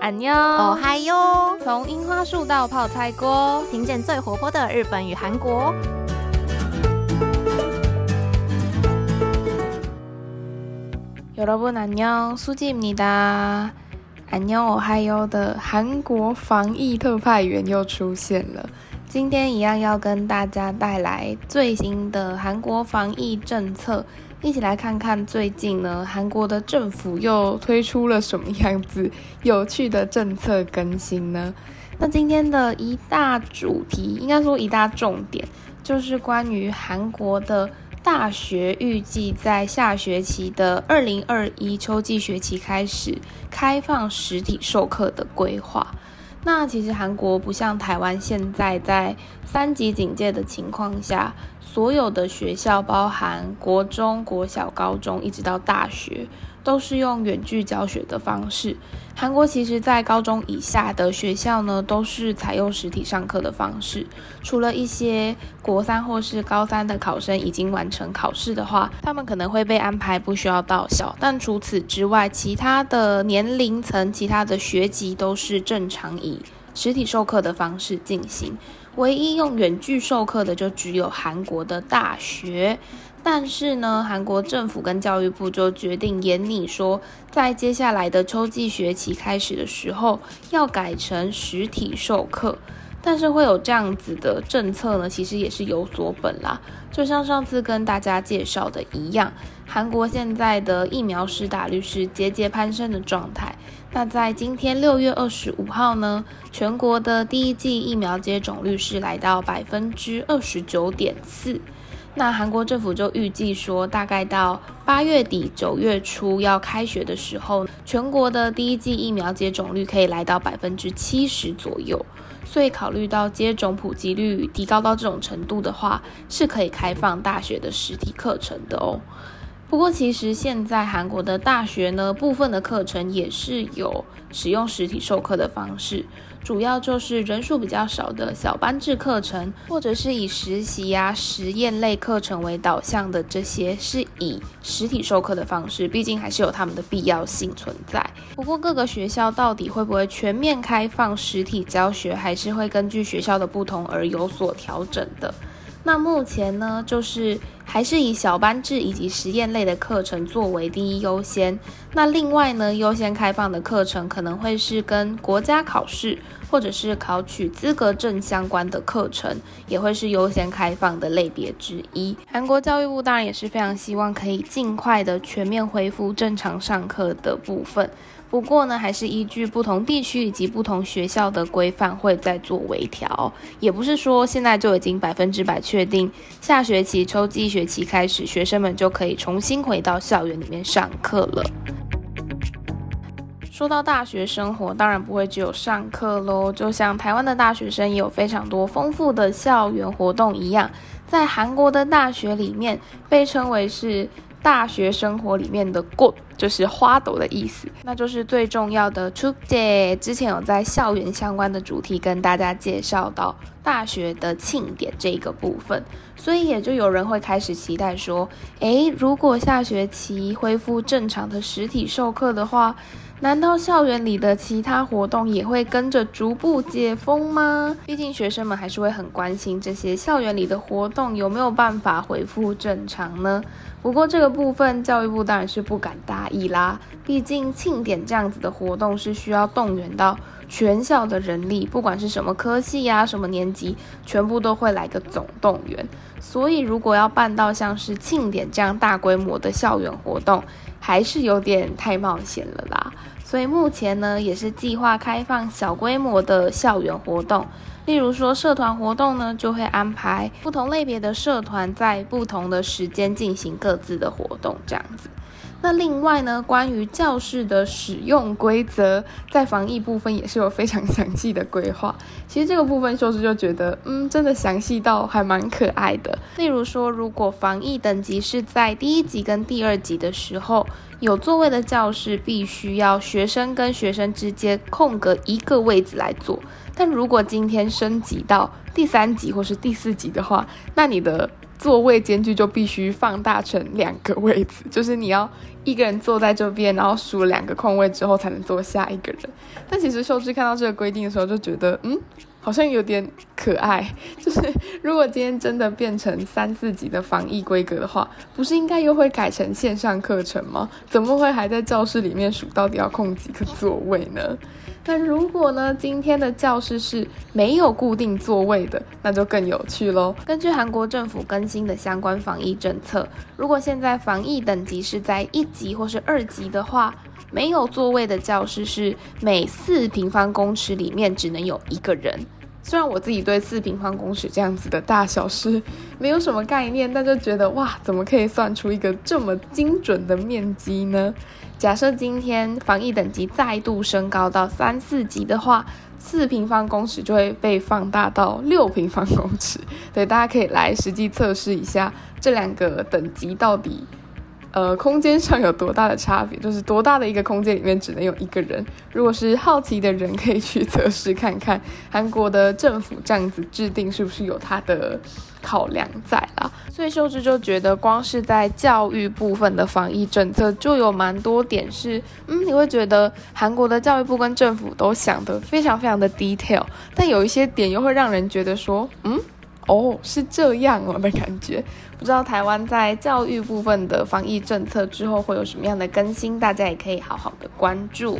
安妞，哦嗨哟！从樱花树到泡菜锅，听见最活泼的日本与韩国。 여러분안녕，수지입니다。안녕，我嗨哟的韩国防疫特派员又出现了。今天一样要跟大家带来最新的韩国防疫政策， 一起来看看最近呢韩国的政府又推出了什么样子有趣的政策更新呢？那今天的一大主题，应该说一大重点，就是关于韩国的大学预计在下学期的二零二一秋季学期开始开放实体授课的规划。那其实韩国不像台湾，现在在三级警戒的情况下，所有的学校，包含国中、国小、高中，一直到大学，都是用远距教学的方式。韩国其实，在高中以下的学校呢，都是采用实体上课的方式。除了一些国三或是高三的考生已经完成考试的话，他们可能会被安排不需要到校。但除此之外，其他的年龄层、其他的学籍都是正常以实体授课的方式进行。唯一用远距授课的，就只有韩国的大学。但是呢，韩国政府跟教育部就决定严拟说，在接下来的秋季学期开始的时候，要改成实体授课。但是会有这样子的政策呢，其实也是有所本啦。就像上次跟大家介绍的一样，韩国现在的疫苗施打率是节节攀升的状态。那在今天六月二十五号呢，全国的第一剂疫苗接种率是来到百分之二十九点四。那韩国政府就预计说，大概到八月底、九月初要开学的时候，全国的第一剂疫苗接种率可以来到百分之七十左右。所以考虑到接种普及率提高到这种程度的话，是可以开放大学的实体课程的哦。不过，其实现在韩国的大学呢，部分的课程也是有使用实体授课的方式，主要就是人数比较少的小班制课程，或者是以实习啊、实验类课程为导向的这些，是以实体授课的方式，毕竟还是有他们的必要性存在。不过，各个学校到底会不会全面开放实体教学，还是会根据学校的不同而有所调整的。那目前呢，就是还是以小班制以及实验类的课程作为第一优先。那另外呢，优先开放的课程可能会是跟国家考试或者是考取资格证相关的课程，也会是优先开放的类别之一。韩国教育部当然也是非常希望可以尽快的全面恢复正常上课的部分。不过呢，还是依据不同地区以及不同学校的规范，会再做微调。也不是说现在就已经百分之百确定，下学期秋季学期开始，学生们就可以重新回到校园里面上课了。说到大学生活，当然不会只有上课喽。就像台湾的大学生也有非常多丰富的校园活动一样，在韩国的大学里面被称为是。大学生活里面的 good，就是花朵的意思。那就是最重要的。Today 之前有在校园相关的主题跟大家介绍到大学的庆典这个部分，所以也就有人会开始期待说：诶，如果下学期恢复正常的实体授课的话，难道校园里的其他活动也会跟着逐步解封吗？毕竟学生们还是会很关心这些校园里的活动有没有办法恢复正常呢。不过这个部分教育部当然是不敢大意啦，毕竟庆典这样子的活动是需要动员到全校的人力，不管是什么科系呀、什么年级，全部都会来个总动员。所以如果要办到像是庆典这样大规模的校园活动，还是有点太冒险了啦。所以目前呢，也是计划开放小规模的校园活动。例如说，社团活动呢，就会安排不同类别的社团在不同的时间进行各自的活动，这样子。那另外呢，关于教室的使用规则，在防疫部分也是有非常详细的规划。其实这个部分，秀智就觉得，嗯，真的详细到还蛮可爱的。例如说，如果防疫等级是在第一级跟第二级的时候，有座位的教室必须要学生跟学生之间空格一个位置来坐。但如果今天升级到第三级或是第四级的话，那你的座位间距就必须放大成两个位子，就是你要一个人坐在这边，然后数两个空位之后才能坐下一个人。但其实秀智看到这个规定的时候，就觉得，嗯。好像有点可爱，就是如果今天真的变成三四级的防疫规格的话，不是应该又会改成线上课程吗？怎么会还在教室里面数到底要空几个座位呢？那如果呢，今天的教室是没有固定座位的，那就更有趣喽。根据韩国政府更新的相关防疫政策，如果现在防疫等级是在一级或是二级的话，没有座位的教室是每四平方公尺里面只能有一个人。虽然我自己对四平方公尺这样子的大小是没有什么概念，但就觉得哇，怎么可以算出一个这么精准的面积呢？假设今天防疫等级再度升高到三四级的话，四平方公尺就会被放大到六平方公尺。对，大家可以来实际测试一下这两个等级到底。呃，空间上有多大的差别？就是多大的一个空间里面只能有一个人。如果是好奇的人，可以去测试看看韩国的政府这样子制定是不是有它的考量在啦。所以秀智就觉得，光是在教育部分的防疫政策就有蛮多点是，嗯，你会觉得韩国的教育部跟政府都想得非常非常的 detail，但有一些点又会让人觉得说，嗯。哦，是这样哦的感觉，不知道台湾在教育部分的防疫政策之后会有什么样的更新，大家也可以好好的关注。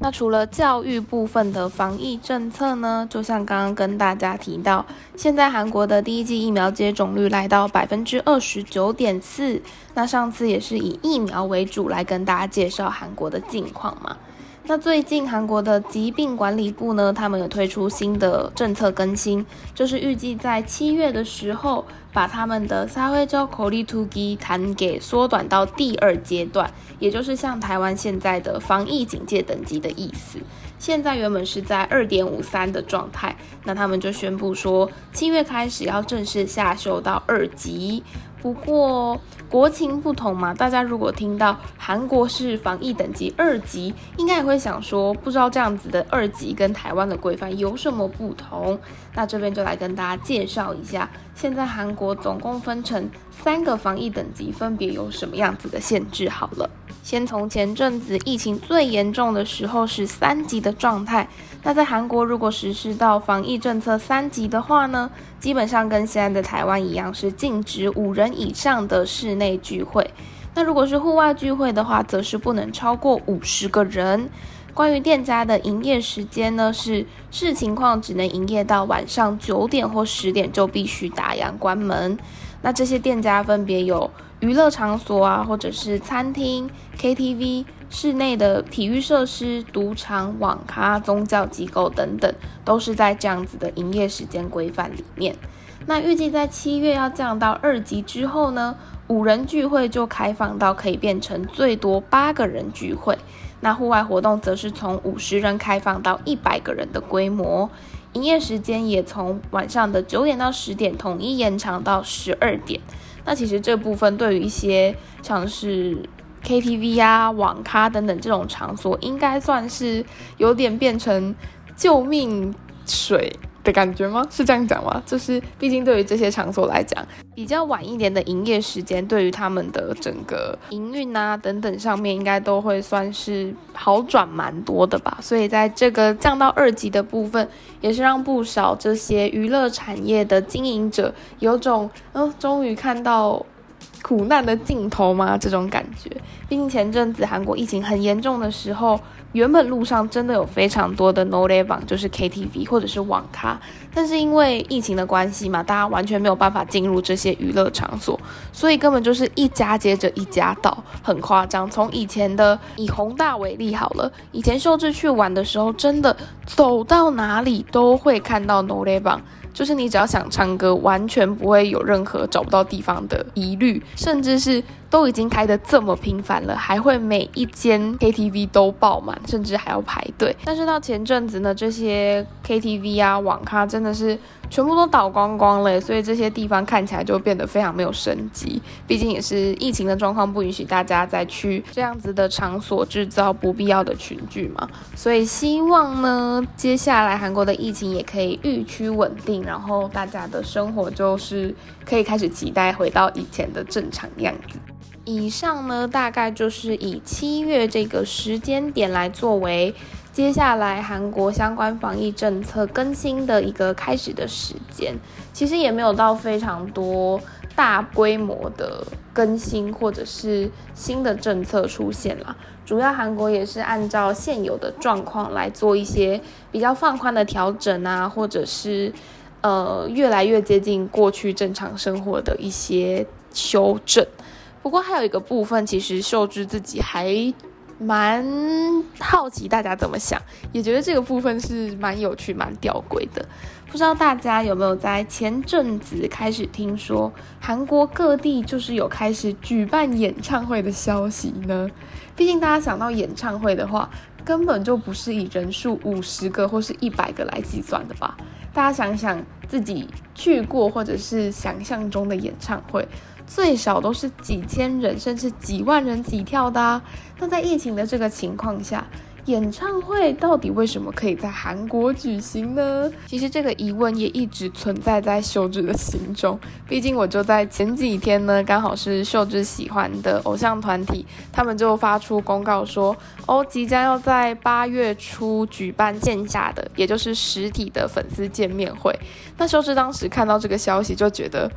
那除了教育部分的防疫政策呢？就像刚刚跟大家提到，现在韩国的第一剂疫苗接种率来到百分之二十九点四。那上次也是以疫苗为主来跟大家介绍韩国的近况嘛。那最近韩国的疾病管理部呢，他们有推出新的政策更新，就是预计在七月的时候，把他们的撒会州口力突击谈给缩短到第二阶段，也就是像台湾现在的防疫警戒等级的意思。现在原本是在二点五三的状态，那他们就宣布说，七月开始要正式下修到二级。不过国情不同嘛，大家如果听到韩国是防疫等级二级，应该也会想说，不知道这样子的二级跟台湾的规范有什么不同？那这边就来跟大家介绍一下，现在韩国总共分成三个防疫等级，分别有什么样子的限制？好了。先从前阵子疫情最严重的时候是三级的状态，那在韩国如果实施到防疫政策三级的话呢，基本上跟现在的台湾一样，是禁止五人以上的室内聚会。那如果是户外聚会的话，则是不能超过五十个人。关于店家的营业时间呢，是视情况只能营业到晚上九点或十点就必须打烊关门。那这些店家分别有。娱乐场所啊，或者是餐厅、KTV、室内的体育设施、赌场、网咖、宗教机构等等，都是在这样子的营业时间规范里面。那预计在七月要降到二级之后呢，五人聚会就开放到可以变成最多八个人聚会。那户外活动则是从五十人开放到一百个人的规模，营业时间也从晚上的九点到十点统一延长到十二点。那其实这部分对于一些像是 KTV 啊、网咖等等这种场所，应该算是有点变成救命水。的感觉吗？是这样讲吗？就是毕竟对于这些场所来讲，比较晚一点的营业时间，对于他们的整个营运啊等等上面，应该都会算是好转蛮多的吧。所以在这个降到二级的部分，也是让不少这些娱乐产业的经营者有种，嗯，终于看到。苦难的尽头吗？这种感觉。毕竟前阵子韩国疫情很严重的时候，原本路上真的有非常多的 No Le 榜，就是 KTV 或者是网咖。但是因为疫情的关系嘛，大家完全没有办法进入这些娱乐场所，所以根本就是一家接着一家倒，很夸张。从以前的以宏大为例好了，以前秀智去玩的时候，真的走到哪里都会看到 No Le 榜。就是你只要想唱歌，完全不会有任何找不到地方的疑虑，甚至是。都已经开得这么频繁了，还会每一间 KTV 都爆满，甚至还要排队。但是到前阵子呢，这些 KTV 啊、网咖真的是全部都倒光光了，所以这些地方看起来就变得非常没有生机。毕竟也是疫情的状况不允许大家再去这样子的场所制造不必要的群聚嘛。所以希望呢，接下来韩国的疫情也可以预趋稳定，然后大家的生活就是可以开始期待回到以前的正常样子。以上呢，大概就是以七月这个时间点来作为接下来韩国相关防疫政策更新的一个开始的时间。其实也没有到非常多大规模的更新或者是新的政策出现啦。主要韩国也是按照现有的状况来做一些比较放宽的调整啊，或者是呃越来越接近过去正常生活的一些修正。不过还有一个部分，其实秀智自己还蛮好奇大家怎么想，也觉得这个部分是蛮有趣、蛮吊诡的。不知道大家有没有在前阵子开始听说韩国各地就是有开始举办演唱会的消息呢？毕竟大家想到演唱会的话，根本就不是以人数五十个或是一百个来计算的吧？大家想想自己去过或者是想象中的演唱会。最少都是几千人，甚至几万人起跳的。那在疫情的这个情况下，演唱会到底为什么可以在韩国举行呢？其实这个疑问也一直存在在秀智的心中。毕竟我就在前几天呢，刚好是秀智喜欢的偶像团体，他们就发出公告说，哦，即将要在八月初举办线下的，也就是实体的粉丝见面会。那秀智当时看到这个消息，就觉得，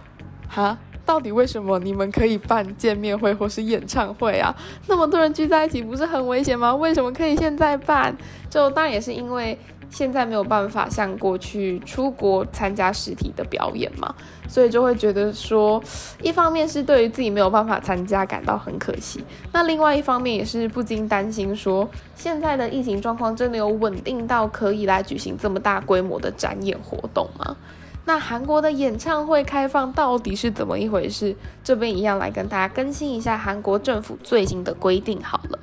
哈。到底为什么你们可以办见面会或是演唱会啊？那么多人聚在一起不是很危险吗？为什么可以现在办？就当然也是因为现在没有办法像过去出国参加实体的表演嘛，所以就会觉得说，一方面是对于自己没有办法参加感到很可惜，那另外一方面也是不禁担心说，现在的疫情状况真的有稳定到可以来举行这么大规模的展演活动吗？那韩国的演唱会开放到底是怎么一回事？这边一样来跟大家更新一下韩国政府最新的规定好了。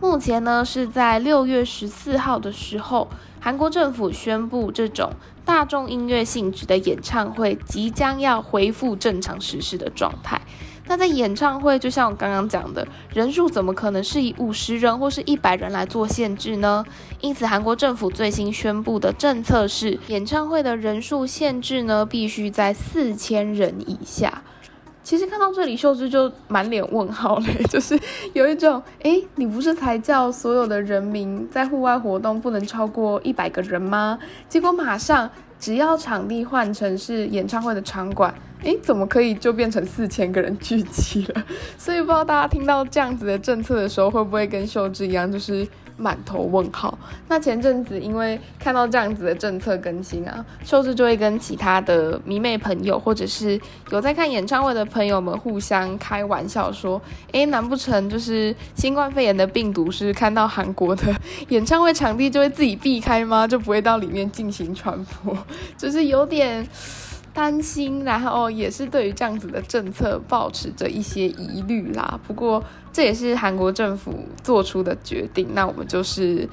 目前呢是在六月十四号的时候，韩国政府宣布这种大众音乐性质的演唱会即将要恢复正常实施的状态。那在演唱会，就像我刚刚讲的，人数怎么可能是以五十人或是一百人来做限制呢？因此，韩国政府最新宣布的政策是，演唱会的人数限制呢，必须在四千人以下。其实看到这里，秀智就满脸问号嘞，就是有一种，哎，你不是才叫所有的人民在户外活动不能超过一百个人吗？结果马上。只要场地换成是演唱会的场馆，诶，怎么可以就变成四千个人聚集了？所以不知道大家听到这样子的政策的时候，会不会跟秀智一样，就是满头问号？那前阵子因为看到这样子的政策更新啊，秀智就会跟其他的迷妹朋友，或者是有在看演唱会的朋友们互相开玩笑说：，诶，难不成就是新冠肺炎的病毒是看到韩国的演唱会场地就会自己避开吗？就不会到里面进行传播？就是有点担心，然后也是对于这样子的政策保持着一些疑虑啦。不过这也是韩国政府做出的决定，那我们就是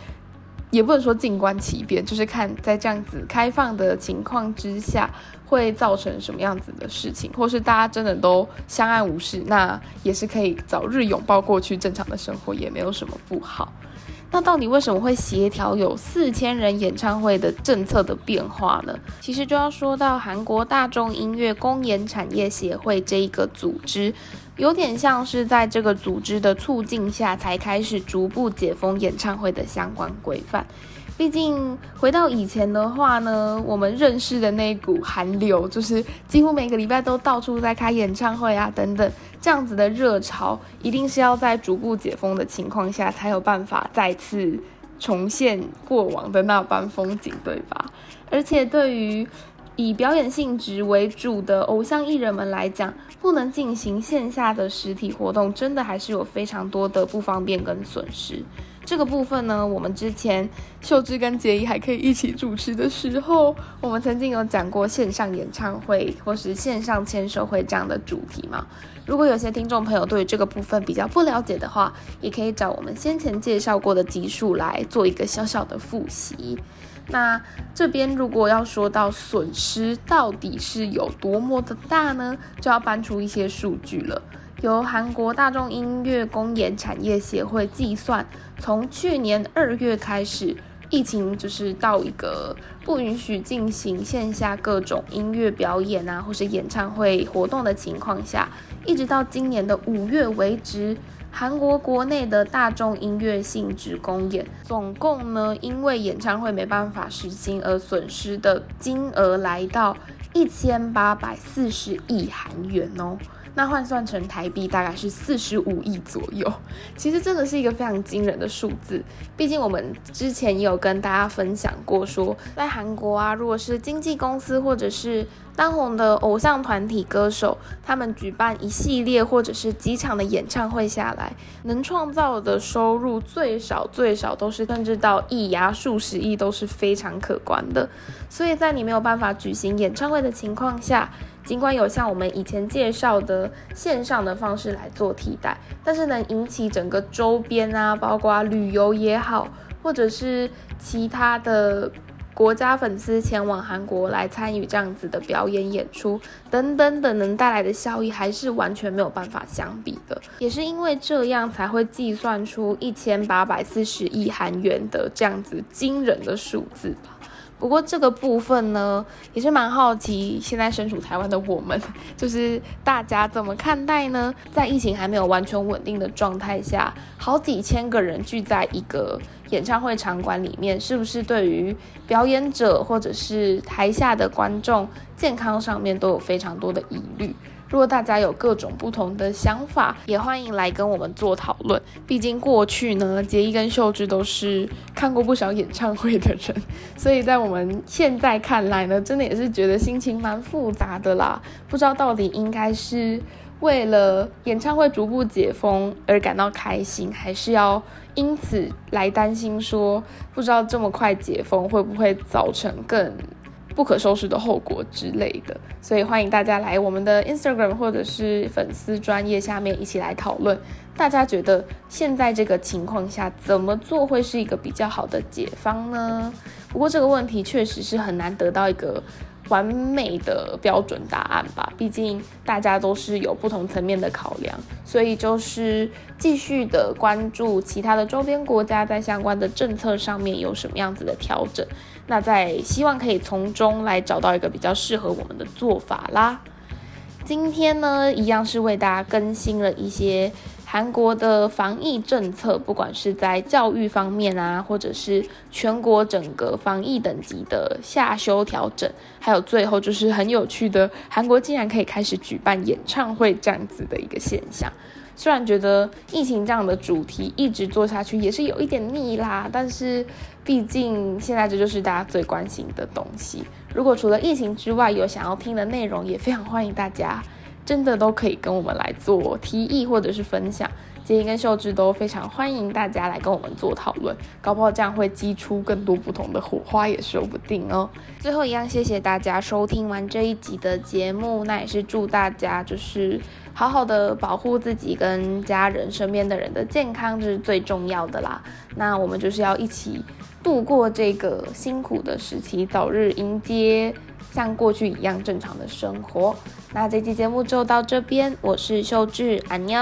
也不能说静观其变，就是看在这样子开放的情况之下会造成什么样子的事情，或是大家真的都相安无事，那也是可以早日拥抱过去正常的生活，也没有什么不好。那到底为什么会协调有四千人演唱会的政策的变化呢？其实就要说到韩国大众音乐公演产业协会这一个组织，有点像是在这个组织的促进下，才开始逐步解封演唱会的相关规范。毕竟回到以前的话呢，我们认识的那股韩流，就是几乎每个礼拜都到处在开演唱会啊，等等，这样子的热潮，一定是要在逐步解封的情况下，才有办法再次重现过往的那般风景，对吧？而且对于以表演性质为主的偶像艺人们来讲，不能进行线下的实体活动，真的还是有非常多的不方便跟损失。这个部分呢，我们之前秀智跟杰伊还可以一起主持的时候，我们曾经有讲过线上演唱会或是线上签售会这样的主题嘛。如果有些听众朋友对这个部分比较不了解的话，也可以找我们先前介绍过的集数来做一个小小的复习。那这边如果要说到损失到底是有多么的大呢，就要搬出一些数据了。由韩国大众音乐公演产业协会计算，从去年二月开始，疫情就是到一个不允许进行线下各种音乐表演啊，或是演唱会活动的情况下，一直到今年的五月为止，韩国国内的大众音乐性质公演，总共呢，因为演唱会没办法实行而损失的金额来到一千八百四十亿韩元哦。那换算成台币大概是四十五亿左右，其实真的是一个非常惊人的数字。毕竟我们之前也有跟大家分享过，说在韩国啊，如果是经纪公司或者是当红的偶像团体歌手，他们举办一系列或者是几场的演唱会下来，能创造的收入最少最少都是甚至到亿呀数十亿都是非常可观的。所以在你没有办法举行演唱会的情况下，尽管有像我们以前介绍的线上的方式来做替代，但是能引起整个周边啊，包括旅游也好，或者是其他的国家粉丝前往韩国来参与这样子的表演演出等等等，能带来的效益还是完全没有办法相比的。也是因为这样，才会计算出一千八百四十亿韩元的这样子惊人的数字吧。不过这个部分呢，也是蛮好奇，现在身处台湾的我们，就是大家怎么看待呢？在疫情还没有完全稳定的状态下，好几千个人聚在一个演唱会场馆里面，是不是对于表演者或者是台下的观众健康上面都有非常多的疑虑？如果大家有各种不同的想法，也欢迎来跟我们做讨论。毕竟过去呢，杰伊跟秀智都是看过不少演唱会的人，所以在我们现在看来呢，真的也是觉得心情蛮复杂的啦。不知道到底应该是为了演唱会逐步解封而感到开心，还是要因此来担心说，不知道这么快解封会不会造成更。不可收拾的后果之类的，所以欢迎大家来我们的 Instagram 或者是粉丝专业下面一起来讨论。大家觉得现在这个情况下怎么做会是一个比较好的解方呢？不过这个问题确实是很难得到一个。完美的标准答案吧，毕竟大家都是有不同层面的考量，所以就是继续的关注其他的周边国家在相关的政策上面有什么样子的调整，那在希望可以从中来找到一个比较适合我们的做法啦。今天呢，一样是为大家更新了一些。韩国的防疫政策，不管是在教育方面啊，或者是全国整个防疫等级的下修调整，还有最后就是很有趣的，韩国竟然可以开始举办演唱会这样子的一个现象。虽然觉得疫情这样的主题一直做下去也是有一点腻啦，但是毕竟现在这就是大家最关心的东西。如果除了疫情之外有想要听的内容，也非常欢迎大家。真的都可以跟我们来做提议或者是分享，杰英跟秀智都非常欢迎大家来跟我们做讨论，搞不好这样会激出更多不同的火花也说不定哦。最后一样，谢谢大家收听完这一集的节目，那也是祝大家就是好好的保护自己跟家人身边的人的健康，这是最重要的啦。那我们就是要一起度过这个辛苦的时期，早日迎接。像过去一样正常的生活。那这期节目就到这边，我是秀智，安妞。